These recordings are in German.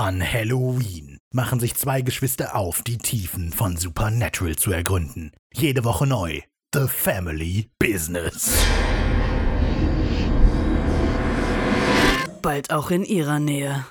An Halloween machen sich zwei Geschwister auf, die Tiefen von Supernatural zu ergründen. Jede Woche neu. The Family Business. Bald auch in ihrer Nähe.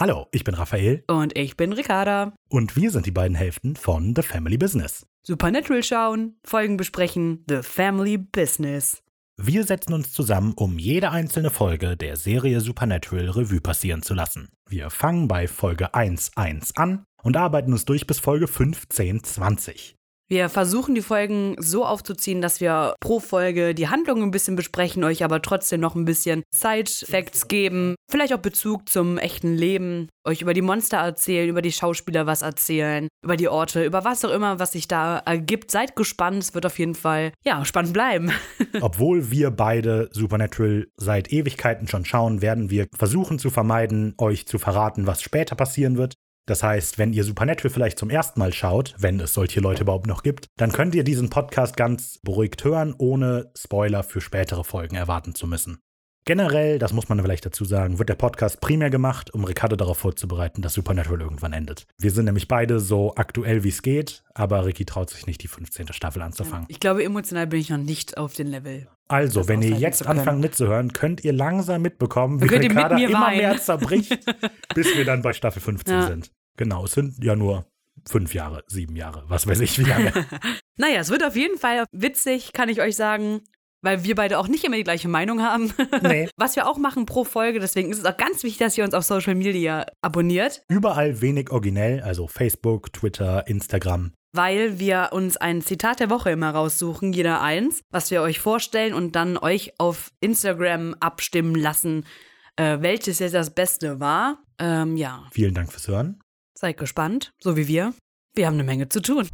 Hallo, ich bin Raphael Und ich bin Ricarda. und wir sind die beiden Hälften von The Family Business. Supernatural schauen, Folgen besprechen, The Family Business. Wir setzen uns zusammen, um jede einzelne Folge der Serie Supernatural Revue passieren zu lassen. Wir fangen bei Folge 1.1 an und arbeiten uns durch bis Folge 15.20. Wir versuchen die Folgen so aufzuziehen, dass wir pro Folge die Handlung ein bisschen besprechen, euch aber trotzdem noch ein bisschen Side-Facts geben, vielleicht auch Bezug zum echten Leben, euch über die Monster erzählen, über die Schauspieler was erzählen, über die Orte, über was auch immer, was sich da ergibt. Seid gespannt, es wird auf jeden Fall, ja, spannend bleiben. Obwohl wir beide Supernatural seit Ewigkeiten schon schauen, werden wir versuchen zu vermeiden, euch zu verraten, was später passieren wird. Das heißt, wenn ihr Supernatural vielleicht zum ersten Mal schaut, wenn es solche Leute überhaupt noch gibt, dann könnt ihr diesen Podcast ganz beruhigt hören, ohne Spoiler für spätere Folgen erwarten zu müssen. Generell, das muss man vielleicht dazu sagen, wird der Podcast primär gemacht, um Ricardo darauf vorzubereiten, dass Supernatural irgendwann endet. Wir sind nämlich beide so aktuell wie es geht, aber Ricky traut sich nicht, die 15. Staffel anzufangen. Ich glaube, emotional bin ich noch nicht auf dem Level. Also, wenn ihr jetzt anfangt mitzuhören, könnt ihr langsam mitbekommen, wie ihr mit immer weinen. mehr zerbricht, bis wir dann bei Staffel 15 Ja. sind. Genau, es sind ja nur fünf Jahre, sieben Jahre, was weiß ich wie lange. Naja, es wird auf jeden Fall witzig, kann ich euch sagen, weil wir beide auch nicht immer die gleiche Meinung haben. nee. Was wir auch machen pro Folge, deswegen ist es auch ganz wichtig, dass ihr uns auf Social Media abonniert, Überall wenig originell, also Facebook, Twitter, Instagram. weil wir uns ein Zitat der Woche immer raussuchen, jeder eins, was wir euch vorstellen und dann euch auf Instagram abstimmen lassen, äh, welches jetzt das Beste war. Ähm, ja, Vielen Dank fürs Hören. seid gespannt, so wie wir. Wir haben eine Menge zu tun.